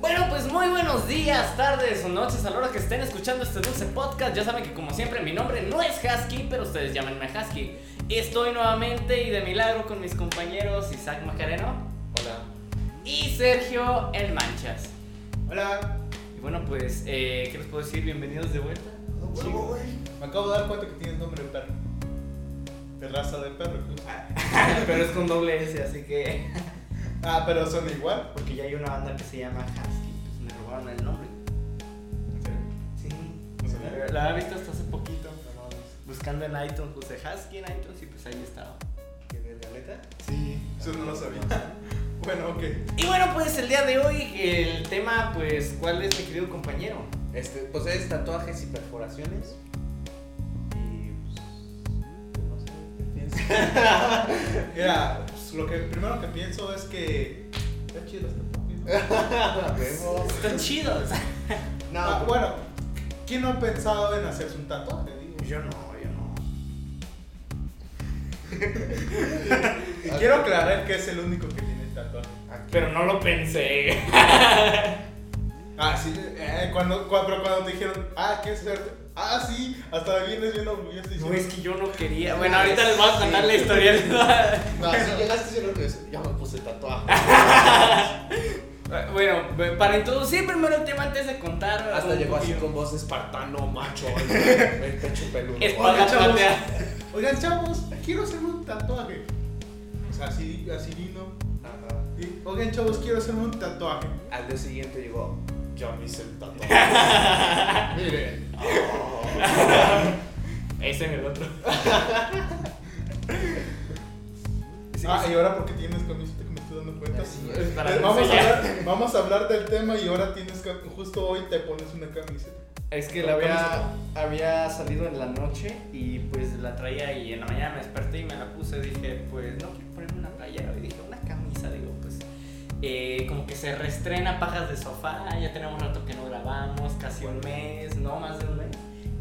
Bueno, pues muy buenos días, tardes o noches a la hora que estén escuchando este dulce podcast. Ya saben que como siempre mi nombre no es Husky, pero ustedes llámenme Husky. Estoy nuevamente y de milagro con mis compañeros Isaac Macareno Hola. y Sergio El Manchas. Hola. Y bueno, pues, eh, ¿qué les puedo decir? Bienvenidos de vuelta. Me acabo de dar cuenta que tienes nombre de perro. De raza de perro. pero es con doble S, así que... Ah, pero son igual. Porque ya hay una banda que se llama Husky, pues me robaron el nombre. ¿En serio? Sí. No sabía. La había visto hasta hace poquito. Buscando en iTunes, puse Husky en iTunes y pues ahí estaba. ¿Qué de la neta? Sí, eso no lo sabía. Bueno, ok. Y bueno, pues el día de hoy el tema, pues, ¿cuál es mi querido compañero? Este, pues es tatuajes y perforaciones. Mira, pues, lo que primero que pienso es que. Está chido este. Están chidos. No, Ah, bueno, ¿quién no ha pensado en hacerse un tatuaje? Digo? Yo no, yo no. Y quiero aclarar que es el único que tiene tatuaje. aquí. Pero no lo pensé. Ah, sí, eh, cuando, cuando, pero cuando te dijeron, ah, ¿qué es verte? Ah, sí, hasta vienes bien orgulloso No, es que yo no quería. Bueno, ahorita les voy a contar la historia. No, si llegaste diciendo que ya me puse tatuaje. bueno, para introducir primero el tema antes de contar. Hasta llegó así con voz espartano, macho, el, pecho peludo. Oigan, chavos. Oigan, chavos, quiero hacerme un tatuaje. O sea, así, así vino. Ajá. Oigan, chavos, quiero hacerme un tatuaje. Al día siguiente llegó, ya me hice el tatuaje. Miren. Ese es el otro. Sí, Ah, sí. y ahora porque tienes camiseta que me estoy dando cuenta. Eh, es, para vamos, a hablar, vamos a hablar del tema y ahora tienes que, justo hoy te pones una camiseta. Es que la había, había salido en la noche y pues la traía y en la mañana me desperté y me la puse. Dije, pues no quiero ponerme una playera. Y dije, eh, como que se reestrena Pajas de Sofá. Ya tenemos un rato que no grabamos, casi un mes, no más de un mes.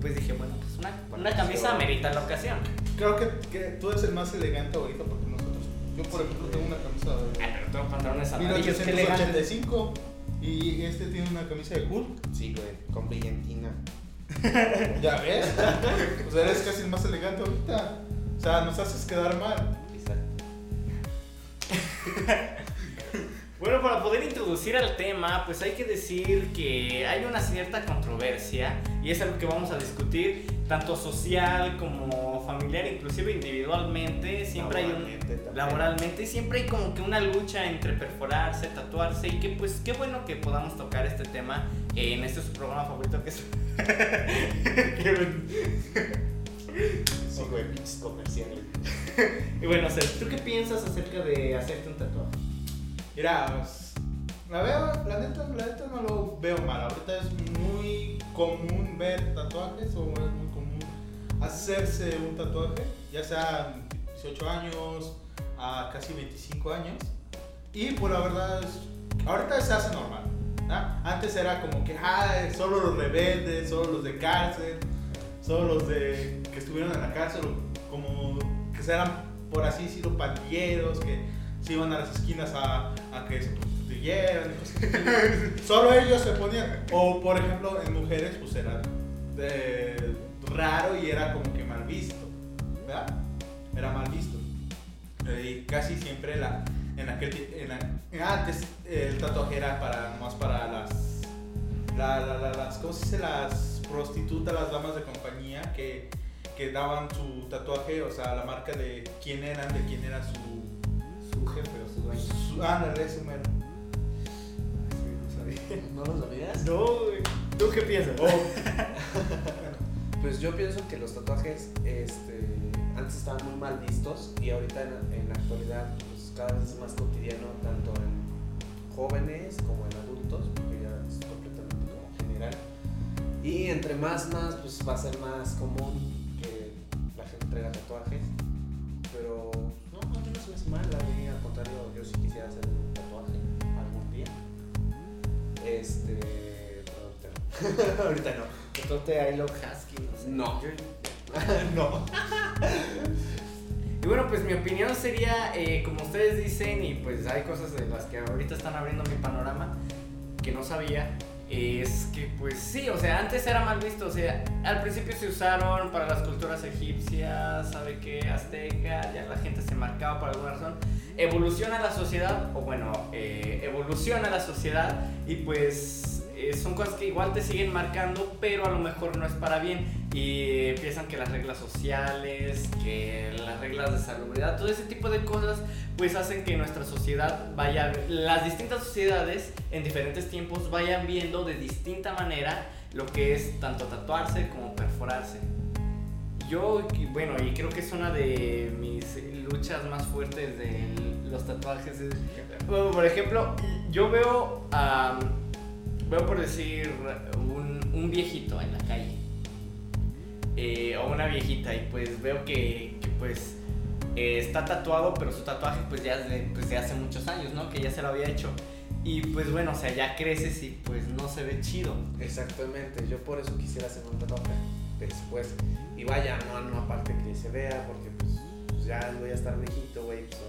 Pues dije, bueno, pues una, una camisa amerita la ocasión. Creo que, que tú eres el más elegante ahorita porque nosotros. Yo, por ejemplo, tengo una camisa de Ay, pero tengo pantalones amarillos, qué elegante. 1885 y este tiene una camisa de Hulk. Sí, güey, con brillantina. ¿Ya ves? o sea, eres casi el más elegante ahorita. O sea, nos haces quedar mal. Exacto. Bueno, para poder introducir al tema, pues hay que decir que hay una cierta controversia y es algo que vamos a discutir tanto social como familiar, inclusive individualmente. Siempre hay un Laboralmente también. laboralmente siempre hay como que una lucha entre perforarse, tatuarse y que pues qué bueno que podamos tocar este tema en este su programa favorito que es Sí, güey, comerciales. y bueno, Seth, ¿tú qué piensas acerca de hacerte un tatuaje? Mira, pues, la veo, la neta, la neta no lo veo mal. Ahorita es muy común ver tatuajes o es muy común hacerse un tatuaje, ya sea 18 años a casi 25 años. Y por la verdad, ahorita se hace normal. ¿ah? Antes era como que, ah, solo los rebeldes, solo los de cárcel, solo los de que estuvieron en la cárcel, como que eran, por así decirlo, pandilleros, que se iban a las esquinas a, a que se prostituyeran. Solo ellos se ponían. O por ejemplo, en mujeres, pues era raro y era como que mal visto. ¿Verdad? Era mal visto. Eh, casi siempre la, en aquel en antes el tatuaje era para más para las la- la- la- las ¿cómo las prostitutas las damas de compañía que, que daban su tatuaje o sea la marca de quién eran de quién era su Su jefe o su dueño. su ándale, su mero. ¿No lo sabías? No, güey. ¿Tú qué piensas? Oh, Pues yo pienso que los tatuajes este, antes estaban muy mal vistos y ahorita en, en la actualidad pues, cada vez es más cotidiano tanto en jóvenes como en adultos, porque ya es completamente como general. Y entre más, más, pues va a ser más común que la gente traiga tatuajes. No se me hace mal, a mí al contrario, yo sí quisiera hacer un tatuaje algún día. Este, ahorita no. ahorita no. Tatuate I love Husky, no sé. No. No. Y bueno, pues mi opinión sería, eh, como ustedes dicen, y pues hay cosas de las que ahorita están abriendo mi panorama que no sabía, es que pues sí, o sea, antes era mal visto, o sea, al principio se usaron para las culturas egipcias, sabe qué, azteca, ya la gente se marcaba por alguna razón. Evoluciona la sociedad, o bueno, eh, evoluciona la sociedad y pues eh, son cosas que igual te siguen marcando, pero a lo mejor no es para bien. Y empiezan que las reglas sociales, que las reglas de salubridad, todo ese tipo de cosas, pues hacen que nuestra sociedad vaya, las distintas sociedades en diferentes tiempos vayan viendo de distinta manera lo que es tanto tatuarse como perforarse. Yo, bueno, y creo que es una de mis luchas más fuertes de los tatuajes. por ejemplo, yo veo a veo por decir un, un viejito en la calle eh, o una viejita y pues veo que, pues eh, está tatuado, pero su tatuaje pues ya de, pues, de hace muchos años, ¿no? Que ya se lo había hecho. Y pues bueno, o sea, ya creces y pues no se ve chido. Exactamente, yo por eso quisiera hacer un tatuaje después. Y vaya, no, no aparte que se vea, porque pues, pues ya voy a estar viejito, güey, pues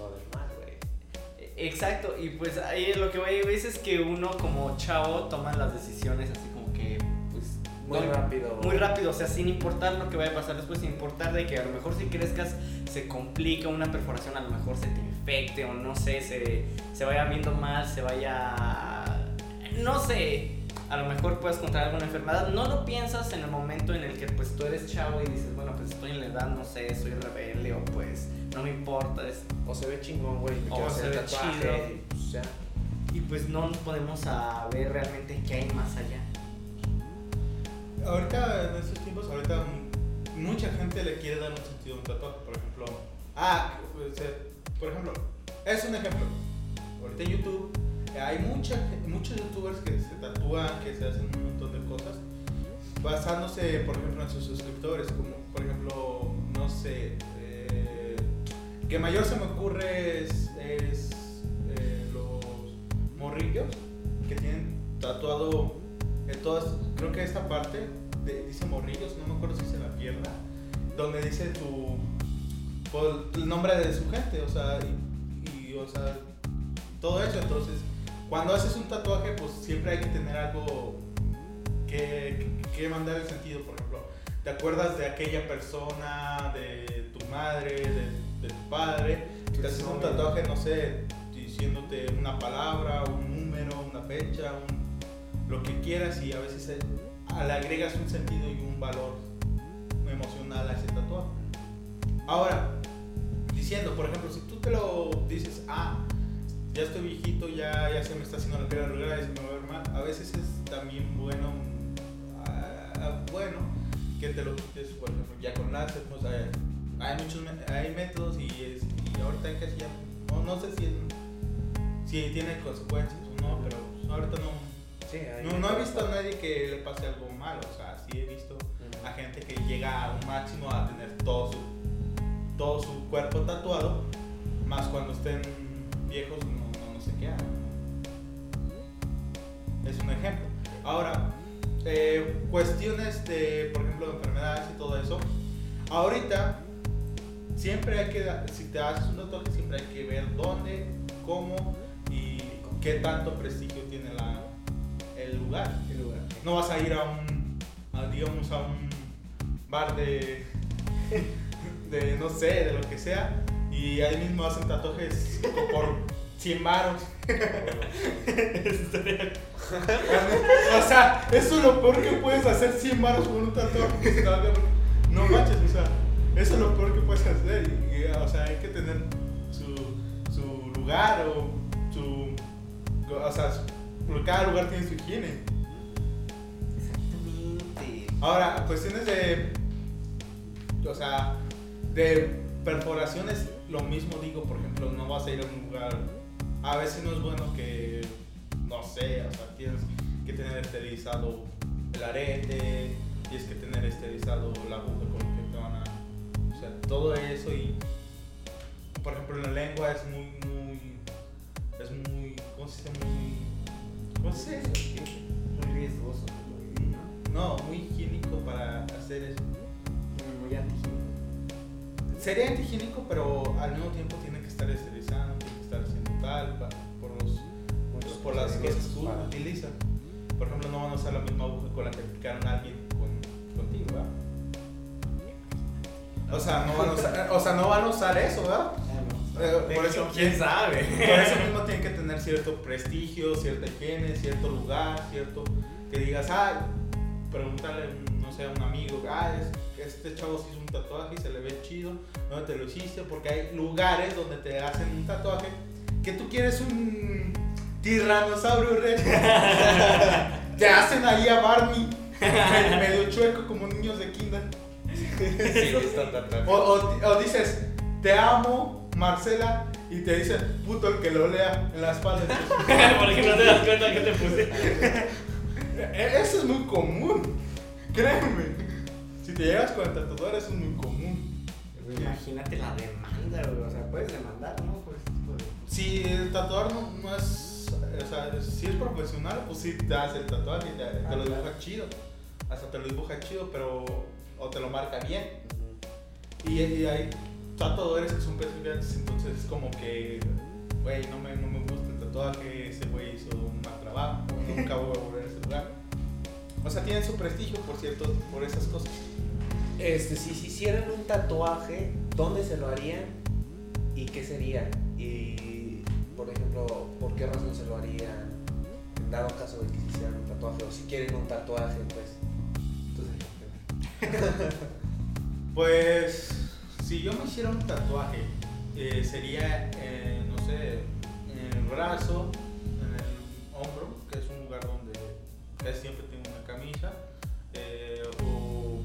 Exacto, y pues ahí lo que voy a es que uno como chavo toma las decisiones así como que, pues... Muy rápido. Muy rápido, o sea, sin importar lo que vaya a pasar después, sin importar de que a lo mejor si crezcas se complica una perforación, a lo mejor se te infecte o no sé, se, se vaya viendo mal, se vaya... No sé, a lo mejor puedes contraer alguna enfermedad. No lo piensas en el momento en el que pues tú eres chavo y dices, bueno, pues estoy en la edad, no sé, soy rebelde o pues no me importa. Es, o se ve chingón, güey. O se ve chido. Y pues, y pues no nos podemos saber realmente qué hay más allá. Ahorita, en estos tiempos, ahorita mucha gente le quiere dar un sentido a un tatuaje. Por ejemplo, ah, por ejemplo, es un ejemplo. Ahorita en YouTube hay mucha, muchos youtubers que se tatúan, que se hacen un montón de cosas basándose, por ejemplo, en sus suscriptores, como por ejemplo, no sé, que mayor se me ocurre es, eh, los morrillos que tienen tatuado en todas, creo que esta parte dice morrillos, no me acuerdo si se la pierna, donde dice tu pues, el nombre de su gente, o sea, y, o sea, todo eso. Entonces, cuando haces un tatuaje, pues siempre hay que tener algo que, que mandar el sentido, por ejemplo, te acuerdas de aquella persona, de tu madre, de de tu padre, te haces un tatuaje, no sé, diciéndote una palabra, un número, una fecha, lo que quieras y a veces eh, le agregas un sentido y un valor emocional a ese tatuaje. Ahora, ya estoy viejito, ya, ya se me está haciendo la cara regular y se me va a ver mal, a veces es también bueno, ah, bueno que te lo quites, por ejemplo, ya con láser, pues, hay muchos hay métodos y, es, y ahorita casi ya no, no sé si, si tiene consecuencias o no, pero ahorita no, no, he visto a nadie que le pase algo malo, o sea, sí he visto a gente que llega a un máximo a tener todo su, todo su cuerpo tatuado, más cuando estén viejos no, Es un ejemplo. Ahora, eh, cuestiones de, por ejemplo, de enfermedades y todo eso. Ahorita siempre hay que, si te haces un tatuaje, siempre hay que ver dónde, cómo y qué tanto prestigio tiene la, el, lugar, No vas a ir a un, digamos, a un bar de, de, no sé, de lo que sea, y ahí mismo hacen tatuajes por 100 baros. O sea, eso es lo peor que puedes hacer 100 baros con un tatuaje. No manches, o sea. Eso es lo peor que puedes hacer. Y, o sea, hay que tener su, su lugar o su. O sea, cada lugar tiene su higiene. Exactamente. Ahora, cuestiones de. O sea, de perforaciones, lo mismo digo, por ejemplo, no vas a ir a un lugar. A veces no es bueno que. No sé, o sea, tienes que tener esterilizado el arete, tienes que tener esterilizado la aguja con todo eso y, por ejemplo, en la lengua es muy, muy, es muy, ¿cómo se dice? Muy, ¿cómo se dice? Muy riesgoso. No, muy higiénico para hacer eso. Muy antihigiénico. sería antihigiénico, pero al mismo tiempo tiene que estar tiene por, los, Muchos por las que para- utilizan. Por ejemplo, no van a usar la misma aguja con la que picaron a alguien con- contigo, ¿verdad? O sea, no van a usar, o sea, no van a usar eso, ¿verdad? Eh, por eso- quién sabe. Por eso mismo tiene que tener cierto prestigio, cierta higiene, cierto lugar, cierto que digas, ay, pregúntale, no sé, a un amigo, ah, es- este chavo se hizo un tatuaje y se le ve chido, ¿dónde te lo hiciste? Porque hay lugares donde te hacen un tatuaje que tú quieres un tiranosaurio rex. te hacen ahí a Barney, medio chueco como niños de kinder. Sí. O, o- o dices, te amo, Marcela, y te dice, puto el que lo lea en la espalda. Porque no te das cuenta que te puse. E- Eso es muy común, créeme. Si te llegas con el tatuador, eso es muy común. Imagínate la demanda, güey. O sea, puedes demandar, ¿no? De- Si el tatuador no, no es, o sea, si es profesional, pues sí te hace el tatuaje te, te Ah, lo claro. dibuja chido. Hasta te lo dibuja chido, pero, o te lo marca bien. Y, y hay tatuadores que son principiantes, entonces es como que, güey, no me, no me gusta el tatuaje, ese güey hizo un mal trabajo, nunca voy a volver a ese lugar. O sea, tienen su prestigio, por cierto, por esas cosas. Este, si se hicieran un tatuaje, ¿dónde se lo harían? ¿Y qué sería? Y, por ejemplo, ¿por qué razón se lo harían? En dado caso de que se hicieran un tatuaje, o si quieren un tatuaje, pues. Entonces, Pues, si yo me hiciera un tatuaje, eh, sería, eh, no sé, en el brazo, en el hombro, que es un lugar donde casi siempre tengo una camisa, eh, o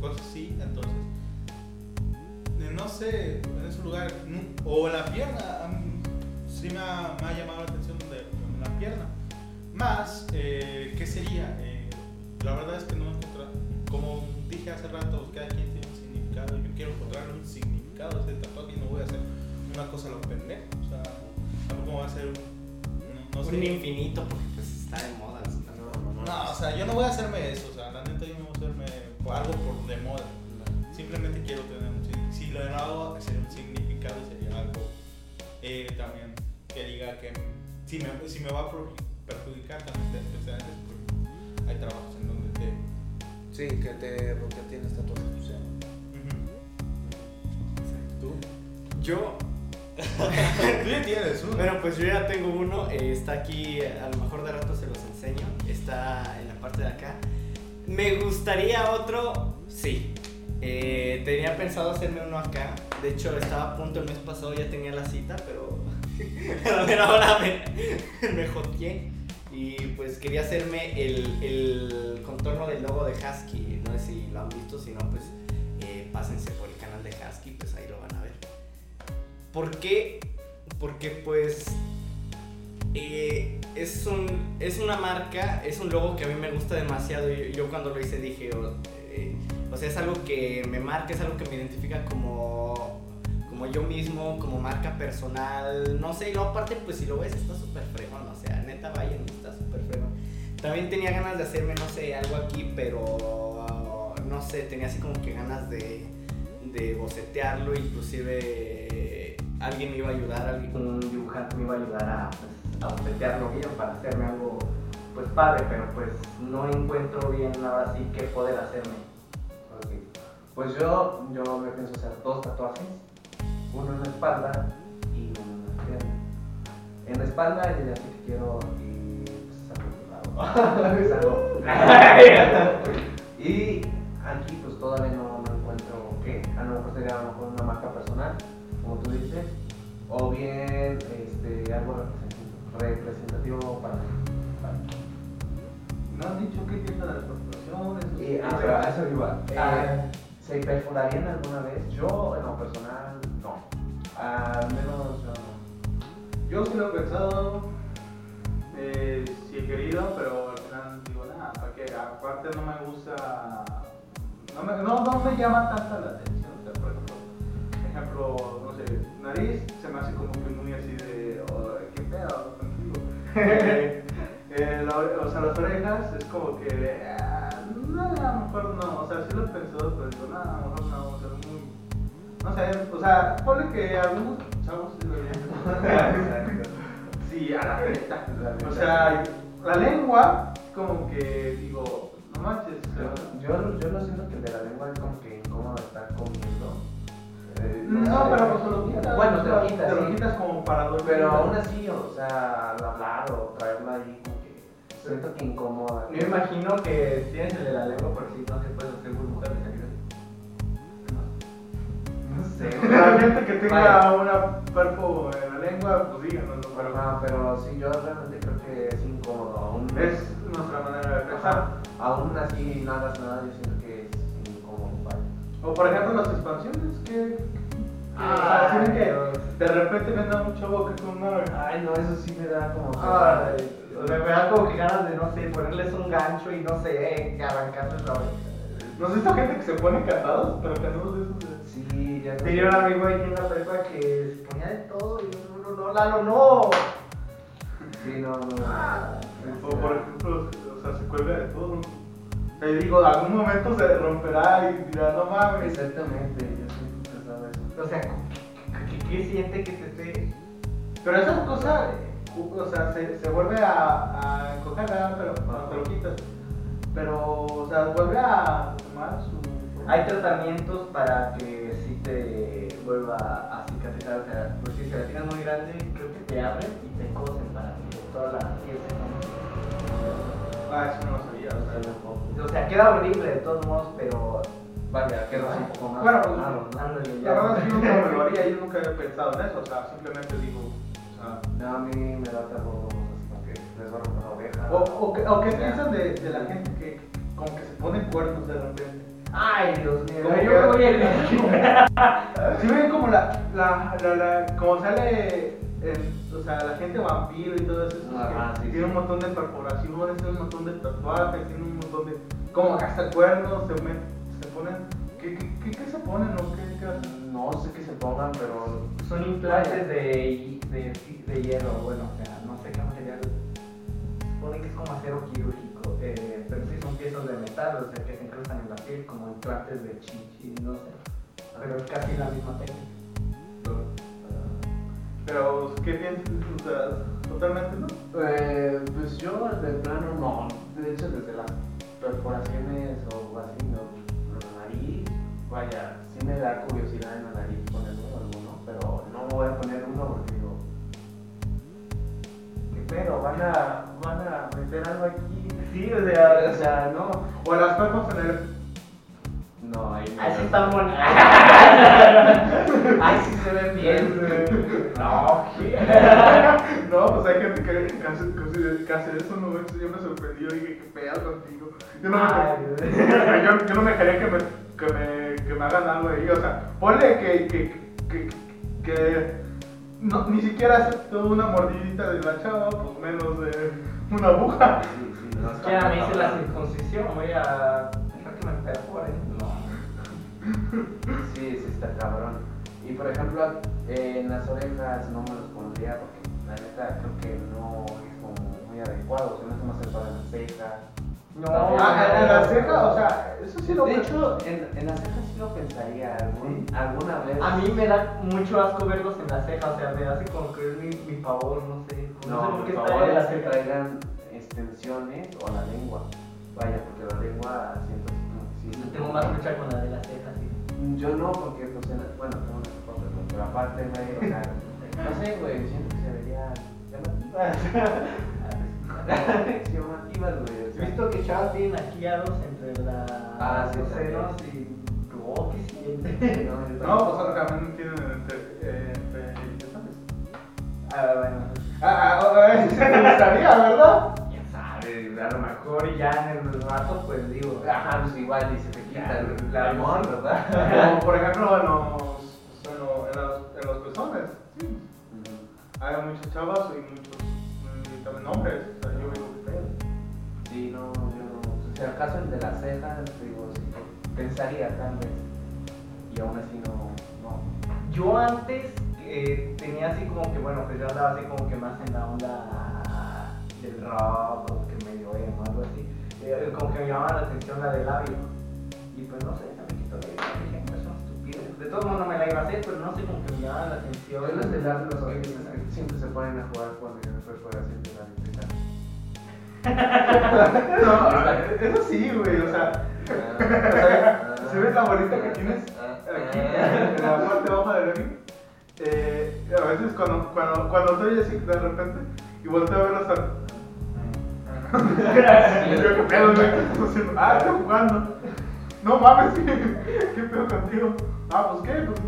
cosas así, entonces, eh, no sé, en ese lugar, o la pierna, a mí sí me ha, me ha llamado la atención de, en la pierna. Más, eh, ¿qué sería? Eh, la verdad es que no he encontrado, como dije hace rato, cada quien tiene un significado, yo quiero encontrar un significado de ese tatuaje y no voy a hacer una cosa a lo pendejo, o sea, tampoco voy a hacer un, no, no sé. Un infinito, porque pues está de moda. ¿no? no, no, no. No, o sea, yo no voy a hacerme eso, o sea, la neta yo no voy a hacerme algo por de moda. Simplemente quiero tener un significado. Si lo hago, sería un significado y sería algo eh, también que diga que si me, si me va a perjudicar también te empezar porque hay trabajos en donde te. Sí, que te porque tienes tatuajes, o sea. ¿Tú? Yo, Tú ya tienes uno. bueno, pues yo ya tengo uno. eh, está aquí, a lo mejor de rato se los enseño. Está en la parte de acá. Me gustaría otro, sí. Eh, tenía pensado hacerme uno acá. De hecho, estaba a punto el mes pasado, ya tenía la cita, pero a ver, ahora me, me joteé. Y pues quería hacerme el, el contorno del logo de Husky. No sé si lo han visto, si no, pues eh, pásense por el canal de Husky, pues ahí lo van a ver. ¿Por qué? Porque pues eh, es, un, es una marca, es un logo que a mí me gusta demasiado. Yo, yo cuando lo hice dije, o, eh, o sea, es algo que me marca, es algo que me identifica como, como yo mismo, como marca personal. No sé, y aparte, pues si lo ves, está súper fregón. O sea, neta, vayan, está súper fregón. También tenía ganas de hacerme, no sé, algo aquí, pero no sé, tenía así como que ganas de, de bocetearlo, inclusive alguien me iba a ayudar, alguien, un dibujante me iba a ayudar a, pues, bocetearlo bien para hacerme algo pues padre, pero pues no encuentro bien ahora sí qué poder hacerme. Pues yo, yo me pienso hacer dos tatuajes, uno en la espalda y uno en la pierna. En la espalda yo ya sé que quiero y pues es algo algo- y aquí pues todavía no, no encuentro qué. A lo mejor sería a lo mejor una marca personal, como tú dices, o bien este, algo represent- representativo para mí. para. ¿No han dicho qué piensan de las corporaciones? Y, ah, pero a eso iba. Eh, Ah. ¿Se perforarían alguna vez? Yo, en lo personal. Al menos no. Yo sí lo he pensado, eh, sí he querido, pero al final digo, nada, ¿para qué? Aparte no me gusta, no me, no, no me llama tanta la atención. O sea, por ejemplo, ejemplo, no sé, nariz se me hace como que muy así de, oh, qué pedo, tranquilo. Eh, la- o sea, las orejas es como que, ah, no, a lo mejor no, o sea, sí lo he pensado, pero nada, a lo mejor no, o sea, muy, no sé, o sea, ponle que algunos chavos sí lo verían. Sí, a la neta. O sea, la lengua, como que digo, no manches. o sea, Yo, yo lo siento que el de la lengua es como que incómodo estar comiendo. Eh, No, sé. pero pues te lo quitas. Bueno, te lo quitas. Te lo sí. quitas como para dormir. Pero aún así, o sea, al hablar o traerla ahí, como que siento que incomoda. Yo imagino que tienes el de la lengua, por si no se puede hacer burbujas. No sé. La gente que tenga una perfo en la lengua, pues díganos, ¿no? Pero, no, pero sí, yo realmente creo que es incómodo. Aún, es nuestra manera de pensar. Aún así no hagas nada, yo siento que es incómodo. Vaya. O por ejemplo las expansiones que... Ah, o sea, que de repente ven a un chavo que con una... Ay, no, eso sí me da como. Ay, me, me da como que ganas de, no sé, ponerles un gancho y no sé, arrancarles la oreja. ¿No has visto gente que se pone cansados? Pero cansados de esos. Sí, ya no Tenía un amigo aquí en la prepa que se ponía de todo y no, no, no, Lalo, no. Sí, no, no. Ah. O por ejemplo, o sea, se cuelga de todo. Te digo, en algún momento se romperá y dirá, no mames. Exactamente, yo siempre pensaba eso. O sea, ¿qué, qué, qué siente que te esté...? Pero esa cosa, o sea, se, se vuelve a, a encoger, pero cuando te lo quitas. Pero, o sea, vuelve a tomar su. Hay tratamientos para que sí te vuelva a cicatrizar, o sea, pues si se la tienes muy grande, creo que te abren y te cosen para que toda la piel se ponga. Ah, eso no lo sabía. o sea. O sea, queda horrible de todos modos, pero... Vaya, quedas un poco más. Bueno, claro, ¿no? Ándale, La verdad es que nunca me lo haría, yo nunca había pensado en eso, o sea, simplemente digo, o sea. No, a mí me da terror, así como que les va a romper la oreja. O, o, que- o qué piensan de, de la gente que como que se pone cuernos de repente. Ay, Dios mío, Como yo que- me voy a ir. Si ven como la, la, la, la- como sale, o sea, la gente vampiro y todo eso, esos Ajá, que sí, tiene sí. un montón de perforaciones, tiene un montón de tatuajes, tiene un montón de, como hasta cuernos, se, met- se ponen, ¿qué, qué, qué, qué se ponen o qué, qué hacen? No sé qué se pongan, pero. Son implantes de, de, de hierro, bueno, o sea, no sé qué material. Supone que es como acero quirúrgico, eh, pero sí son piezas de metal, o sea, que se incrustan en la piel como implantes de chichi, no sé. Pero es casi la misma técnica. Pero, ¿qué piensas? O sea, totalmente no. Eh, pues yo de plano no. De hecho, desde las perforaciones o así, no. La nariz, vaya, sí me da curiosidad en la nariz ponerme alguno, pero no voy a poner uno porque digo. ¿Qué pedo? ¿Van a, van a meter algo aquí? Sí, o sea, O sea, no. O las perfos en el, No, ahí no. así están bonitas. Ay, sí se ven bien. No, ¿qué? no, pues hay gente que casi eso no yo me sorprendí, yo dije, qué pedo contigo. Yo no me, yo, yo no me dejaría que me, que me, que me hagan algo ahí, o sea, ponle que, que, que, que no, ni siquiera aceptó una mordidita de la chava, pues menos de una aguja. No Ya me hice la circuncisión, voy a dejar que me perforen. No. Sí, sí está cabrón. Y por ejemplo, eh, en las orejas no me los pondría porque la neta creo que no es como muy adecuado. Se me hace más el para las cejas. No, Ah, en la ceja, o sea, eso sí lo De hecho, en, en las cejas sí lo pensaría algún- alguna vez. A mí me da mucho asco verlos en la ceja, o sea, me hace como que es mi, mi favor, no sé. No, sé No, por por qué está favor, en la es que traigan extensiones o la lengua. Vaya, porque la lengua siento así como que sí. Yo tengo más lucha con la de la ceja, sí. Yo no, porque pues, en la- bueno, tengo unas cosas, ¿no? pero aparte, güey, o sea, no sé, güey, siento que se vería llamativas. llamativas, güey. o He sea. visto que chavas tienen arqueados entre la, Ah, sí, los también. senos y. Oh, ¿qué siente? No, No, pues también tienen entre, eh. Ah, bueno. Ah, ah, ah. A lo mejor ya en el rato, pues digo. Ajá, pues igual y se te quita el limón, sí. ¿verdad? Como por ejemplo en los, en los, en los, en los pezones. Sí. Hay muchas chavas y muchos mm, también hombres. O sea, yo digo que. Sí, no, yo no. Si acaso el de las cejas, digo, sí, pensaría tal vez. Y aún así no. no. Yo antes eh, tenía así como que, bueno, pues yo andaba así como que más en la onda del rock o que medio emo, algo así. Eh, como que me llamaba la atención la del labio. Y pues no sé, se me quitó la idea, dije, "No, es una estupidez. de todos modos no me la iba a hacer, pero no sé, como que me llamaba la atención. Yo les de dar los que siempre se ponen a jugar con el perforación de la No, eso sí, güey, o sea, ¿se ve la bolita que tienes aquí en la parte baja del Emi? Eh, a veces cuando, cuando, cuando estoy así de repente y volteo a ver hasta... Y yo, ¿qué pedo. Ah, estoy jugando. No mames, ¿qué pedo contigo? Ah, pues qué, pues,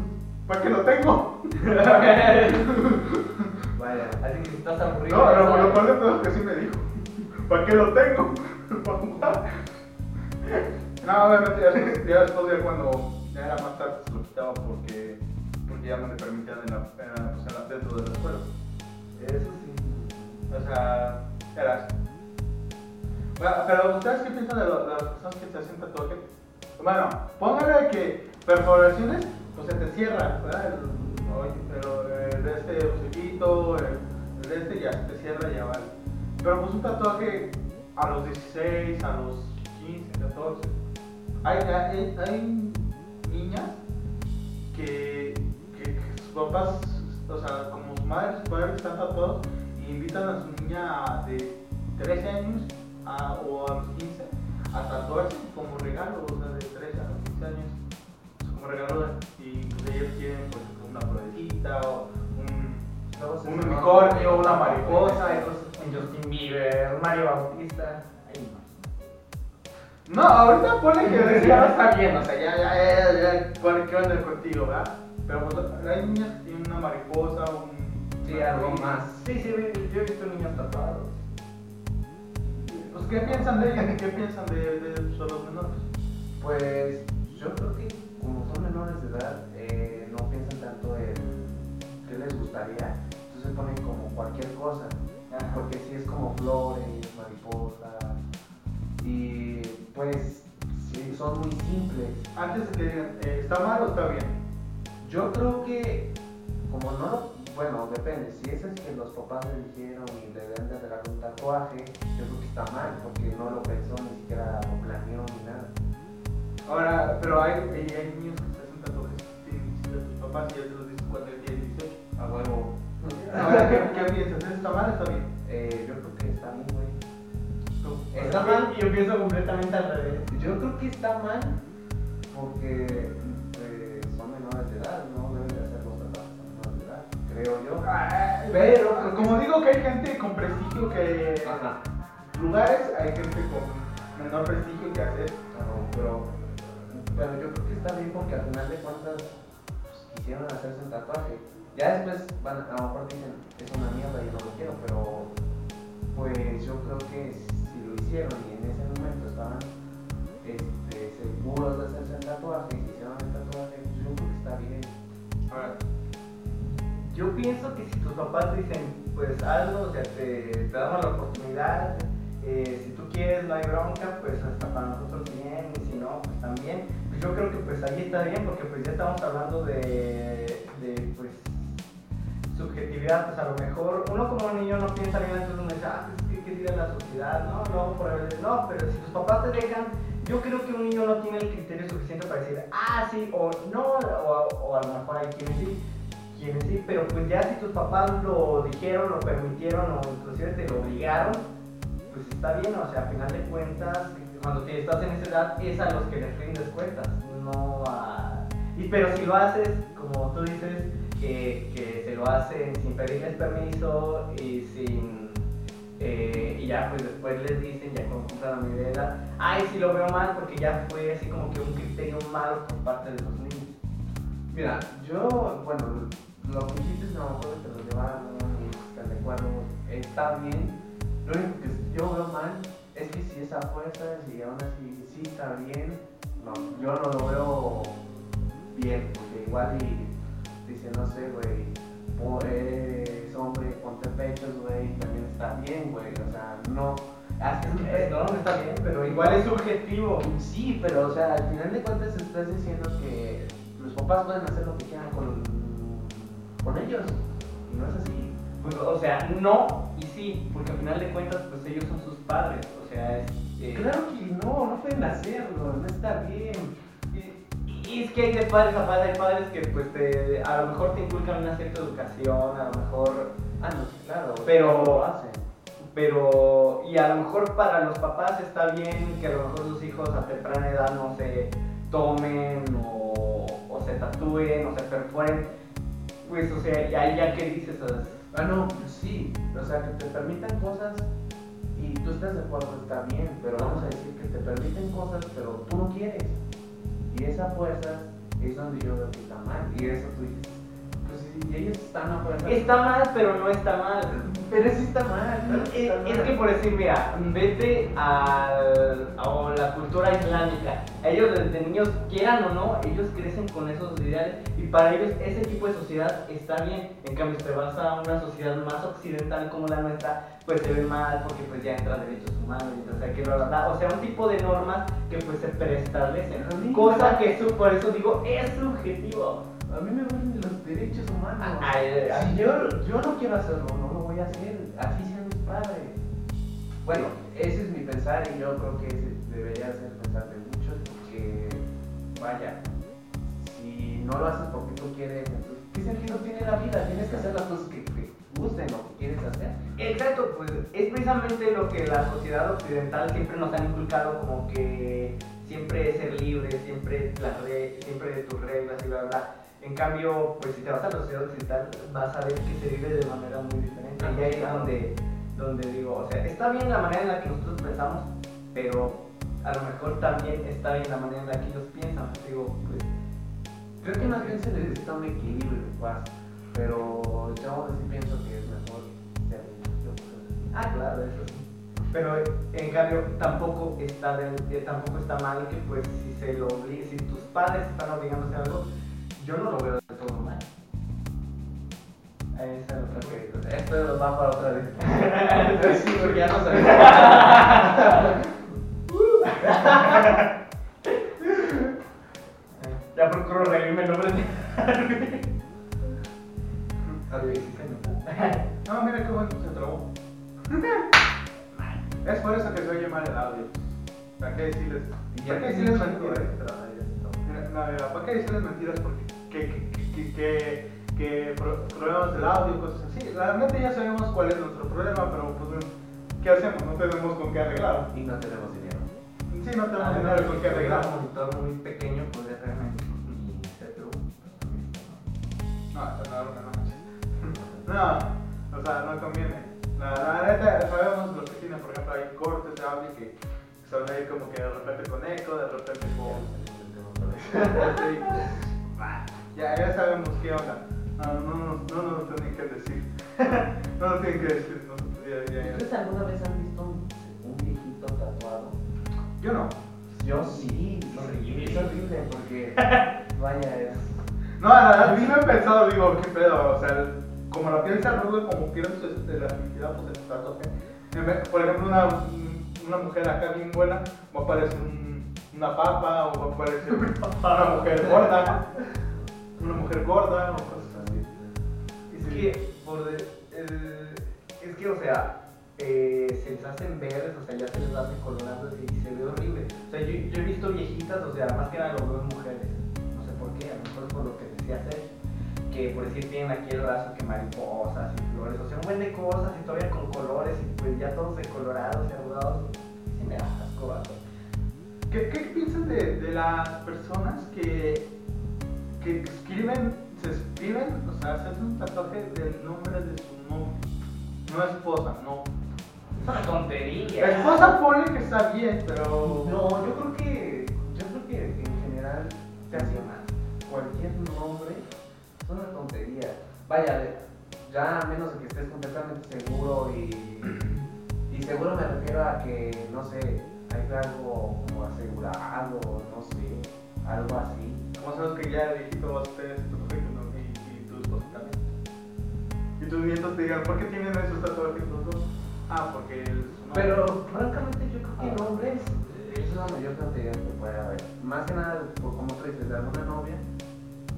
¿para qué lo tengo? Vaya, así que si estás aburrido. No, lo, lo peor de todo es que sí me dijo. ¿Para qué lo tengo? ¿Para jugar? No, obviamente ya ya después ya cuando ya era más tarde se lo quitaba porque, porque ya no me permitían en la, en la- pues, en la- dentro de la escuela. Eso sí. O sea, era pero ¿ustedes qué piensan de, las personas que se hacen tatuaje? Bueno, póngale que perforaciones, pues se te cierra, ¿verdad? El, oye, pero el de este hociquito, el, el de este ya te cierra, ya vale. Pero pues un tatuaje a los 16, a los 15, 14. Hay, hay, hay niñas que, que, que sus papás, o sea, como sus madres, sus padres están tatuados y invitan a su niña de 13 años a- o a los 15 a tatuarse como regalo, o sea, de 13 a los 15 años, como regalo, y pues ellos quieren pues, una florecita o un, un unicornio, una mariposa, En Justin Bieber, Mario Bautista. Ahí más. No, ahorita pone que ya está bien, o sea, ya, ya, ya, ya, pone que onda contigo, ¿verdad? Pero pues hay niñas que tienen una mariposa, un... Sí, algo más. Sí, sí, yo he visto niños tatuados. ¿Qué piensan de ellos? ¿Qué piensan de, de, los menores? Pues yo creo que como son menores de edad, eh, no piensan tanto en qué les gustaría, entonces se ponen como cualquier cosa, Ajá. porque si es como flores, mariposas, y pues sí, son muy simples. Antes de que digan, eh, ¿está mal o está bien? Yo creo que, como no lo, bueno, depende, si es el que los papás le dijeron y le deben de regalar un tatuaje, yo creo que está mal, porque no lo pensó, ni siquiera lo planeó ni nada. Ahora, pero hay, hay, niños que se hacen tatuajes sin sus papás y ya te los dicen cuando él tiene 18. A huevo. Ahora, ¿qué, qué piensas? ¿Está mal o está bien? Eh, yo creo que está bien, güey. Está mal. Yo pienso completamente al revés. Yo creo que está mal porque creo yo. Pero- como digo que hay gente con prestigio que... Ajá. lugares hay gente con menor prestigio que hace Pero, pero, pero yo creo que está bien porque al final de cuentas pues, quisieron hacerse un tatuaje. Ya después van, a lo mejor dicen, es una mierda y no lo quiero, pero pues yo creo que si lo hicieron y en ese momento estaban este, seguros de hacerse el tatuaje y hicieron el tatuaje, yo creo que está bien. Ahora, Yo pienso que si tus papás dicen, pues hazlo, o sea, te, te damos la oportunidad, eh, si tú quieres no hay bronca, pues hasta para nosotros bien, y si no, pues también. Pues yo creo que pues ahí está bien, porque pues ya estamos hablando de, de pues subjetividad, pues a lo mejor uno como niño no piensa bien, entonces uno dice, ah, pues ¿qué, dirá la sociedad? No, no, por ahí, no, pero si tus papás te dejan, yo creo que un niño no tiene el criterio suficiente para decir, ah, sí, o no, o, o a lo mejor hay quienes sí, quienes sí, pero pues ya si tus papás lo dijeron, lo permitieron o inclusive te lo obligaron, pues está bien, o sea, a final de cuentas, cuando te estás en esa edad es a los que les rindes cuentas, no a... Y pero si lo haces, como tú dices, que, que se lo hacen sin pedirles permiso y sin... eh, y ya pues después les dicen, ya cuando cumplan la mayoría de edad, ay, sí lo veo mal porque ya fue así como que un criterio malo por parte de los niños. Mira, yo, bueno, lo que dices a lo mejor que lo llevaron y están de acuerdo, está bien. Lo único que yo veo mal es que si es a fuerzas y aún así sí está bien, no, yo no lo veo bien, porque igual dice, no sé, güey, eres hombre, ponte pechos, güey, también está bien, güey, o sea, no. Eh, no, está bien, pero igual es subjetivo. Sí, pero o sea, al final de cuentas estás diciendo que los papás pueden hacer lo que quieran con, con ellos. Y no es así. Pues, o sea, no y sí, porque al final de cuentas, pues ellos son sus padres. O sea, es. eh, Claro que no, no pueden hacerlo, no está bien. Y, Y es que hay de padres a padres, hay padres que pues te, a lo mejor te inculcan una cierta educación, a lo mejor, Ah, no, claro. Pero- lo hacen. pero, y a lo mejor para los papás está bien que a lo mejor sus hijos a temprana edad no se tomen o, o se tatúen o se perforen. Pues, o sea, y ahí ya que dices, sea, Ah, no, sí. O sea, que te permitan cosas y tú estás de acuerdo, está bien. Pero vamos a decir que te permiten cosas, pero tú no quieres. Y esa fuerza es donde yo veo que está mal. Y eso tú dices, si ellos están a fuerza. está mal, pero no está mal. Pero sí está mal. claro que Es, está es mal. que por decir, mira, vete al- a la cultura islámica. Ellos desde niños, quieran o no, ellos crecen con esos ideales y para ellos ese tipo de sociedad está bien. En cambio, si te vas a una sociedad más occidental como la nuestra, pues se ve mal porque pues ya entran derechos humanos y entonces hay que bla, bla, bla. O sea, un tipo de normas que pues se preestablecen. Cosa que su- por eso digo, es subjetivo. A mí me gustan los derechos humanos. Ay, ay, ay. Si yo, yo no quiero hacerlo, no lo voy a hacer. Así sean mis padres. Bueno, ese es mi pensar y yo creo que ese debería ser el pensar de muchos porque, vaya, si no lo haces porque tú quieres, entonces, ¿qué sentido tiene la vida? Tienes que hacer las cosas que te gusten o que quieres hacer. Exacto, pues es precisamente lo que la sociedad occidental siempre nos han inculcado como que siempre ser libre, siempre, las re- siempre de tus reglas y bla, bla. En cambio, pues si te vas a la sociedad occidental vas a ver que se vive de manera muy diferente. Y ahí es donde, donde digo, o sea, está bien la manera en la que nosotros pensamos, pero a lo mejor también está bien la manera en la que ellos piensan. Digo, pues Creo que más bien se necesita un equilibrio paz, pero yo así pienso que es mejor ser. Ah, claro, eso sí. Pero en cambio tampoco está, de- eh, tampoco está mal que pues si se lo si tus padres están obligando a algo, yo no lo veo de todo mal. Esa es otra cosa. Esto va para otra vez. sí, porque ya no sabemos. ya procuro reírme el nombre de No, mira qué bueno se trabó. es por eso que se oye mal el audio. ¿Para qué decirles? ¿Para qué decirles mentiras? Mira, no, mira, ¿para qué decirles mentiras? Porque que, que, que, que, que pro- problemas del audio, cosas así. Realmente ya sabemos cuál es nuestro problema, pero pues bueno, ¿qué hacemos? No tenemos con qué arreglar. Y no tenemos dinero. Sí, no tenemos dinero con qué arreglar. un monitor muy pequeño traerme mi CPU. No, eso no, no, no. No, o sea, no conviene. La, la neta, sabemos lo que tiene, por ejemplo, hay cortes de audio que son ahí como que de repente con eco, de repente con... Sí. Ya, ya sabemos qué onda. No, no, no, no, nos tienen que decir. No nos tienen que decir. nosotros ya, ya, ya. ¿Ustedes alguna vez han visto un, un viejito tatuado? Yo no. Yo sí. Es horrible. Es horrible porque, vaya, es. No, la verdad, sí me he pensado, digo, qué pedo, o sea, como la piel se arruga, como pierdes este, la felicidad, pues el tatuaje. Por ejemplo, una, una mujer acá bien buena, va a parecer un- una papa, o va a parecer una mujer gorda, una mujer gorda, cosas así. Es que, por de- es que, o sea, eh, se les hacen verdes, o sea, ya se les hace colorando y se ve horrible. O sea, yo, yo he visto viejitas, o sea, más que nada lo veo en mujeres. No sé por qué, a lo mejor por lo que decía Sergio. Que por decir tienen aquí el brazo que mariposas y flores, o sea, un buen de cosas y todavía con colores y pues ya todos decolorados y arrugados. Y me da asco. ¿Qué, qué piensas de, de las personas que, que escriben, se escriben, o sea, hacen un tatuaje del nombre de su novio? No esposa, no. Es una tontería. La esposa pone que está bien, pero. No, yo creo que. Yo creo que en general te hace mal. Cualquier nombre es una tontería. Vaya, ya a menos de que estés completamente seguro y. Y seguro me refiero a que, no sé, hay algo como asegurado, no sé, algo así. Como sabes que ya viejito vas a tener tu currículum y, y tu esposa también. Y tus nietos te digan, ¿por qué tienen esos tatuajes los dos? Ah, porque él es un hombre. Pero francamente yo creo que nombres es la mayor cantidad que puede haber. Más que nada, por como tú dices, de alguna novia,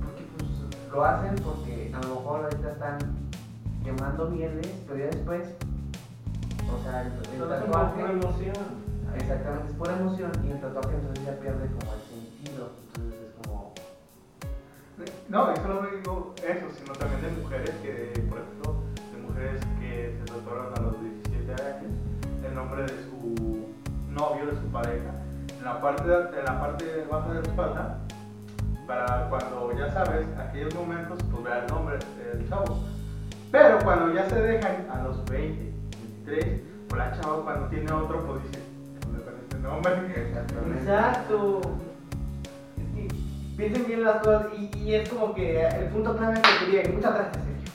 porque pues lo hacen porque a lo mejor ahorita están quemando mieles, pero ya después, o sea, el, el es tatuaje, de emoción. exactamente, es pura emoción y el tatuaje entonces ya pierde como el sentido. Entonces es No, y solo no digo eso, sino también de mujeres que, por ejemplo, de mujeres que se tatuaron a los 17 años el nombre de su novio, de su pareja, en la parte, en la parte baja de la espalda, para cuando ya sabes, aquellos momentos, pues vea el nombre del chavo. Pero cuando ya se dejan a los 20, 23, pues la chava cuando tiene otro, pues dice, ¿dónde con este nombre? Exacto. Piensen bien las cosas y, y es como que el punto clave que quería, que muchas gracias, Sergio.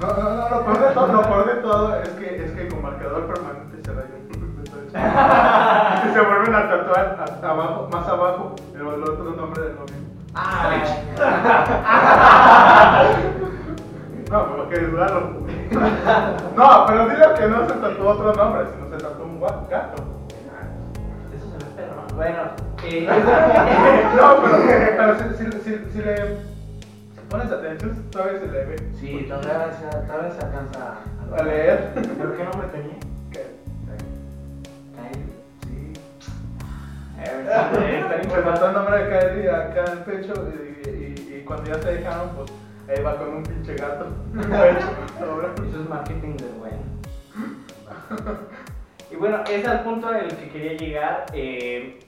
No, no, no, lo peor de todo, lo peor de todo es que, es que con marcador permanente se rayan. Y se vuelven a tatuar hasta abajo, más abajo, el, el otro nombre del novio. No, pero que dudaron. No, pero dile que no se tatuó otro nombre, sino se tatuó un gato. Eso se ve perro. Bueno, eh, No, pero, pero si, si, si, si le pones atención, todavía se le ve. Sí, todavía se, todavía se alcanza A leer. ¿pero qué nombre tenía? Que- Kyle. Sí. Eh, Me faltó el nombre de Kylie acá en el pecho y, y, y cuando ya se dejaron, pues ahí va con un pinche gato en el. Eso es marketing de bueno. Y bueno, ese es el punto al que quería llegar. Eh,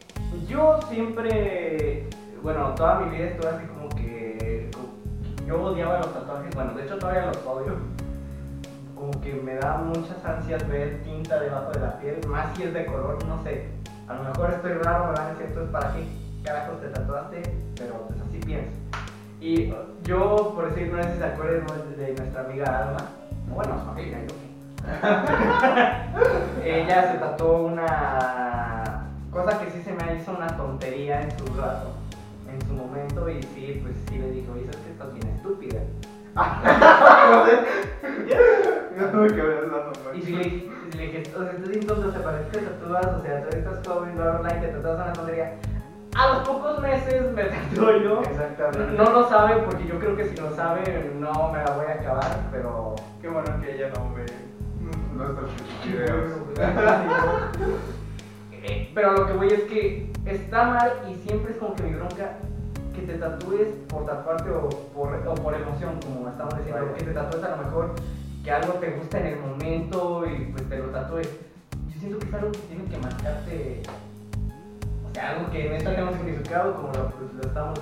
yo siempre, bueno, toda mi vida estuve así como que co- yo odiaba los tatuajes. Bueno, de hecho todavía los odio. Como que me da muchas ansias ver tinta debajo de la piel, más si es de color, no sé. A lo mejor estoy raro, ¿verdad? Es cierto, es para qué carajos te tatuaste, pero pues así pienso. Y yo, por decir, no sé si se acuerdan de nuestra amiga Alma, bueno, su amiga, yo. Ella se tatuó una cosa que sí se me hizo una tontería en su rato, en su momento, y sí, pues sí le dije, oye, es que estás bien estúpida. Yo tuve que ver. Y si le, si le dije, o sea, para qué te tatúas, o sea, tú estás joven, bla, bla, bla, y te tatúas una tontería. A los pocos meses me tatúo yo. Exactamente. No lo sabe porque yo creo que si lo sabe no me la voy a acabar, pero... Qué bueno que ella no ve nuestros videos. Eh, Pero lo que voy es que está mal y siempre es como que mi bronca que te tatúes por tatuarte o por, o por emoción, como estamos diciendo, que te tatúes a lo mejor que algo te gusta en el momento y pues te lo tatúes. Yo siento que es algo que tiene que marcarte, o sea, algo que neta tenga un significado como lo, pues, lo estamos...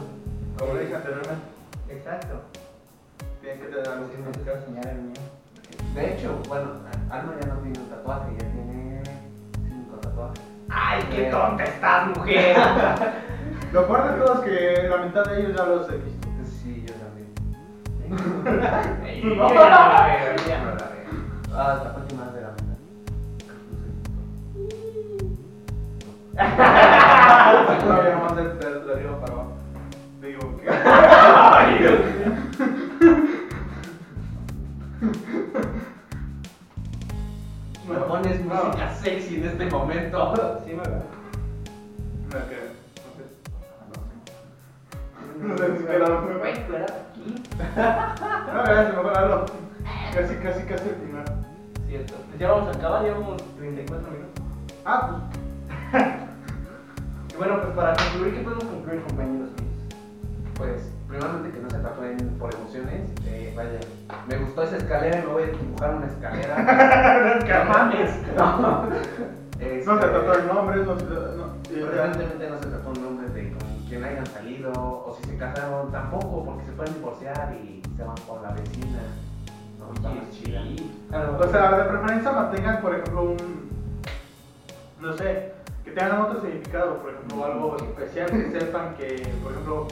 Como dije anteriormente, Exacto. tienen que tener algo Si me gusta enseñar el mío. De hecho, bueno, Alma ya no tiene un tatuaje, ya tiene cinco tatuajes. ¡Ay, qué tonta estás, mujer! Lo peor de todo es que la mitad de ellos ya los he visto. Sí, yo también. Yo no la veo, yo ya no la veo. Ah, más de la mitad. De, arriba para abajo. Digo que. Música sexy en este momento. Sí, me veo. No creo. No sé lo fue. Güey, tú eras aquí. No, me la luz. Casi, casi, casi el final. Cierto. Pues ya vamos a acabar, llevamos 34 minutos. Ah, pues. Y bueno, pues para concluir, ¿qué podemos concluir, compañeros míos? Pues, primeramente que no se tatúen por emociones. Vaya, me gustó esa escalera y me voy a dibujar una escalera. ¡No mames! No. Este, No se trató el nombre, no se. No, Preferentemente no se trató un nombre de con quien hayan salido o si se casaron tampoco porque se pueden divorciar y se van por la vecina. No, está más chida. O sea, de preferencia mantengan, por ejemplo, un. No sé, que tengan otro significado, por ejemplo, algo especial, que sepan que, por ejemplo,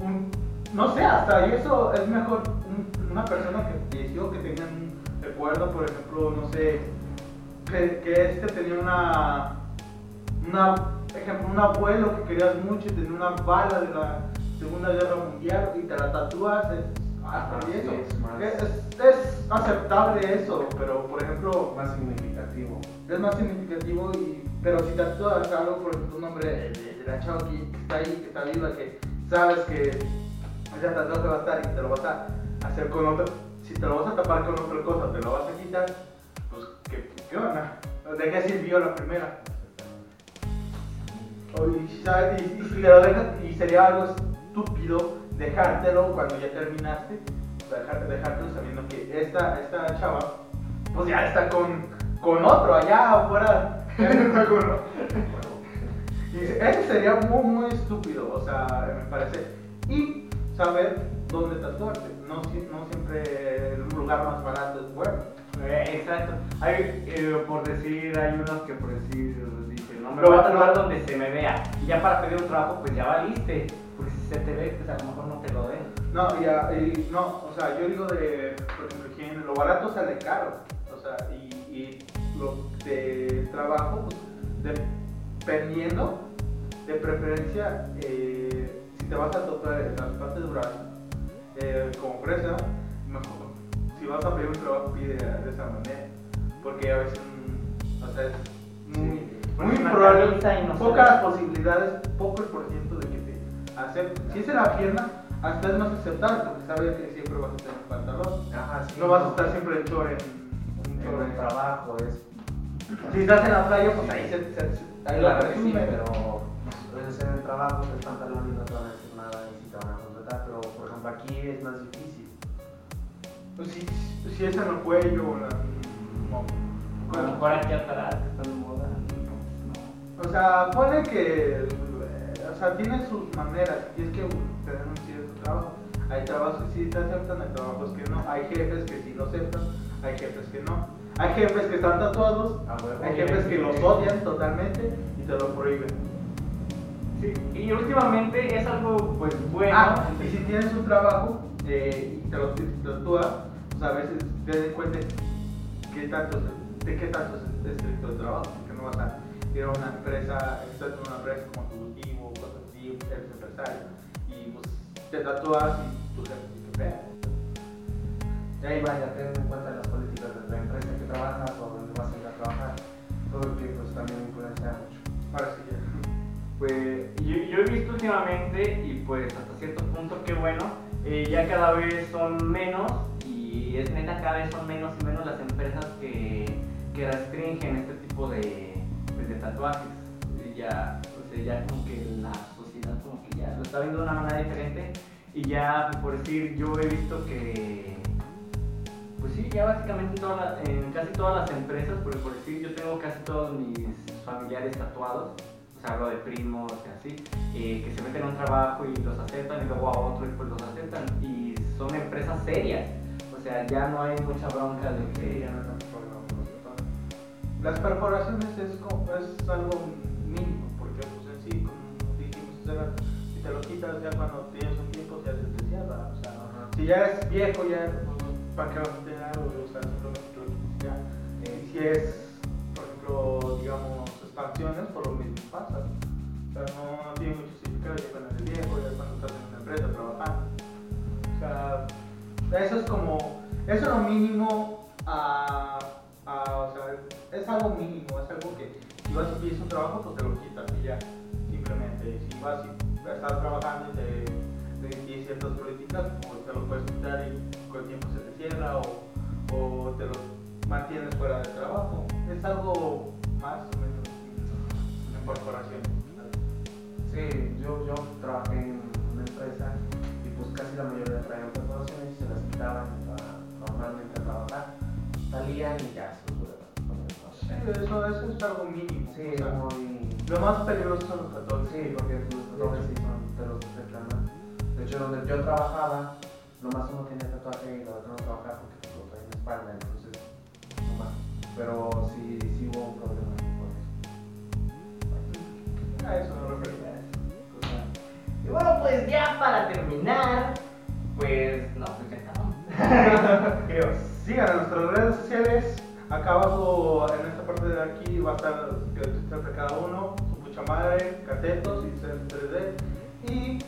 un. No sé, hasta y eso es mejor un- una persona que falleció, que tengan un recuerdo, por ejemplo, no sé, que, que este tenía una. Una, ejemplo, un abuelo que querías mucho y tenía una bala de la Segunda Guerra Mundial y te la tatúas, es, hasta Ah, eso. sí, es más- Es, es aceptable eso, pero por ejemplo, Más significativo. es más significativo y pero si tatúas algo, por ejemplo, un nombre de, de- de la chava que está ahí, que está viva, que sabes que ese tatuaje va a estar y te lo vas a hacer con otro, si te lo vas a tapar con otra cosa, te lo vas a quitar, pues qué onda, ¿de qué sirvió la primera? Y, si te lo dejas, y sería algo estúpido dejártelo cuando ya terminaste, o sea, dejar- dejártelo sabiendo que esta, esta chava, pues ya está con, con otro allá afuera. Ya sería muy, muy estúpido, o sea, me parece. Y saber dónde tatuarte. No, no siempre el lugar más barato es bueno. Eh, exacto. Hay, eh, por decir, hay unos que por decir, dicen, no me voy a tatuar donde se me vea. Y ya para pedir un trabajo, pues ya valiste. Porque si se te ve, pues a lo mejor no te lo den. No, y, a- y no, o sea, yo digo de, por ejemplo, quien lo barato sale caro, o sea, y, y lo de trabajo, pues, dependiendo, de preferencia, eh, si te vas a las partes de brazo, eh, como fresa, mejor, si vas a pedir un trabajo, pide de esa manera, porque a veces, o sea, es muy, Pones muy probable, no pocas posibilidades, poco el por ciento de que te acepten. Si es en la pierna, hasta es más aceptable porque sabes que siempre vas a tener pantalón. Ajá, sí. No vas a estar siempre en chor en, en En el trabajo, es. Si estás en la playa, pues ahí se, se- se- ahí sí, presume. pero pues, en el trabajo el pantalón y no te van a decir nada y si te van a contratar, pero por ejemplo aquí es más difícil. Pues si, si es en el cuello o la. no. A lo mejor aquí atrás, que están de moda. No. O sea, pone que. eh, O sea, tiene sus maneras y es que tener un cierto trabajo. Hay trabajos que sí te aceptan, hay trabajos que no. Hay jefes que sí lo aceptan, hay jefes que no. Hay jefes que están tatuados, hay jefes que los odian totalmente y te lo prohíben. Sí, y últimamente es algo pues bueno. Ah, y si tienes un trabajo eh, y te lo tatúas, pues a veces te des cuenta qué tanto, de qué tanto es estricto el trabajo, porque no vas a ir a una empresa, estás en una empresa como ejecutivo, cosas así, eres empresario, y pues te tatúas y tu jefe te vea. Y ahí vaya, ten en cuenta las políticas de la empresa que trabajas o donde vas a ir a trabajar, porque pues también influencia mucho. Ahora sí ya. Pues yo, he visto últimamente y pues hasta cierto punto que bueno, eh, ya cada vez son menos y es neta cada vez son menos y menos las empresas que, que restringen este tipo de, pues, de tatuajes. Y ya, o sea, ya como que la sociedad como que ya lo está viendo de una manera diferente y ya por decir yo he visto que pues sí, ya básicamente en, en casi todas las empresas, porque por decir yo tengo casi todos mis familiares tatuados, sea, hablo de primos y así, eh, que se meten a un trabajo y los aceptan y luego a otro y pues los aceptan y son empresas serias, o sea, ya no hay mucha bronca de que ya no hay. Las perforaciones es, como- es algo mínimo, porque pues en sí, como dijimos, si te lo quitas ya cuando tienes un tiempo ya se te cierra. O sea, si ya eres viejo, ya pues, para qué vas a tener algo, o sea, simplemente lo quitas ya. Eh, si es, por ejemplo, digamos, expansiones, por lo no, tiene mucho significado ya cuando eres viejo, ya cuando estás en una empresa trabajando. O sea, eso es como, eso es lo mínimo a, o sea, es algo mínimo, es algo que si vas y pides un trabajo, pues te lo quitas y ya, simplemente. Si vas y estás trabajando y te te tienes ciertas políticas, pues te lo puedes quitar y con el tiempo se te cierra o, o te lo mantienes fuera del trabajo. Es algo más o corporación. Sí, yo, yo trabajé en una empresa y pues casi la mayoría traían preparaciones y se las quitaban para normalmente a trabajar. Salían y ya se Sí, eso, eso es algo mínimo. Sí, o sea, muy... lo más peligroso son los tatuajes. Sí, porque los tatuajes sí son, te los reclaman. De hecho, donde yo trabajaba, nomás uno tenía tatuaje y lo otro no trabajaba porque pues, lo traía en la espalda, entonces, nomás. Pero sí, sí hubo un problema. A eso no refería. Y bueno, pues ya para terminar, pues no, pues ya estamos. Sigan en nuestras redes sociales. Acá abajo, en esta parte de aquí, va a estar el Twitter de cada uno, su pucha madre, catetos y C3D. Y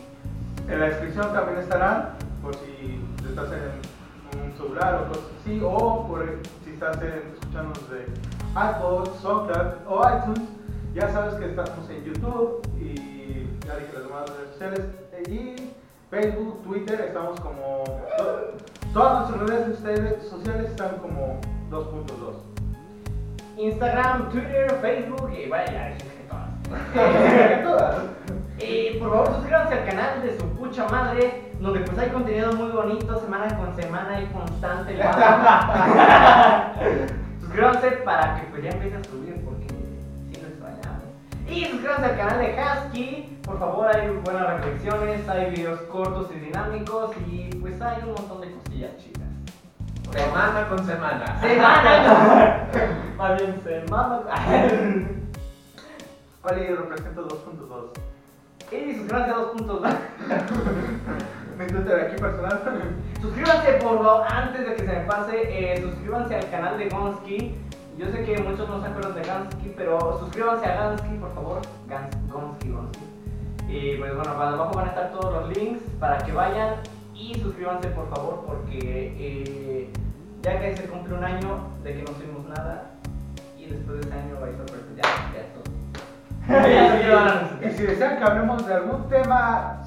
en la descripción también estarán, por si estás en un celular o cosas así, o por si estás escuchándonos de iPod, SoundCloud o iTunes. Ya sabes que estamos en YouTube y ya dije las demás redes sociales. Y Facebook, Twitter, estamos como. to- Todas nuestras redes sociales- están como 2.2. Instagram, Twitter, Facebook y vaya, ya dije que todas. Todas. Y por favor suscríbanse al canal de su pucha madre donde pues hay contenido muy bonito, semana con semana y constante. Suscríbanse para que pues ya empiece a subir Y suscríbanse al canal de Husky, por favor hay buenas reflexiones, hay videos cortos y dinámicos y pues hay un montón de cosillas chidas. Semana con semana. Semana. Más bien semana. ¿Cuál es representa 2.2? y suscríbanse a 2.2. Mi Twitter aquí personal. Suscríbanse por favor, antes de que se me pase, eh, suscríbanse al canal de Gonski. Yo sé que muchos no se acuerdan de Gonski, pero suscríbanse a Gonski, por favor. Gans- Gonski, Gonski. Y pues bueno, abajo van a estar todos los links para que vayan y suscríbanse por favor porque eh, ya que se cumple un año de que no subimos nada y después de ese año hay sorpresas. Ya, ya es todo. Ya quedaron. Y si desean que hablemos de algún tema,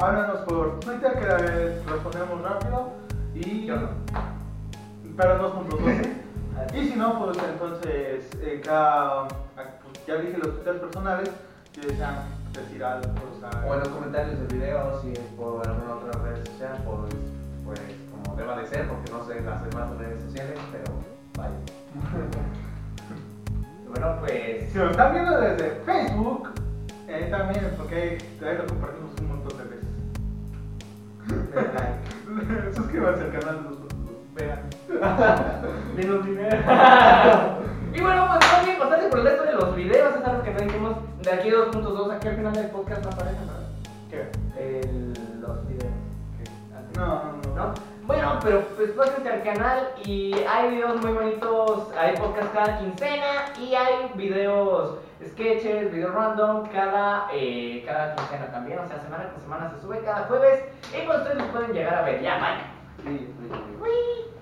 háblanos por Twitter que les respondemos rápido. Y... Yo no. Pero 2.12. Y si no, pues entonces, eh, cada, pues, ya dije los Twitter personales, si desean decir algo, o sea, O en los comentarios del video, si es por alguna otra red social, pues, pues como deba de ser, porque no sé las demás redes sociales, pero vaya. Bueno, pues. si lo están viendo desde Facebook, eh, también, porque ahí, ahí lo compartimos un montón de veces. Suscríbanse al canal de los Vean. Menos dinero. y bueno, pues también pasarse por el resto de los videos. Es algo que no dijimos de aquí 2.2. Aquí al final del podcast no aparecen, ¿verdad? ¿Qué? El, los videos. No, no, no. ¿No? Bueno, pero pues pásense al canal y hay videos muy bonitos. Hay podcast cada quincena y hay videos, sketches, videos random cada, eh, cada quincena también. O sea, semana con semana se sube cada jueves. Y pues ustedes los pueden llegar a ver. Ya, vaya. Sí, sí, sí. Uy.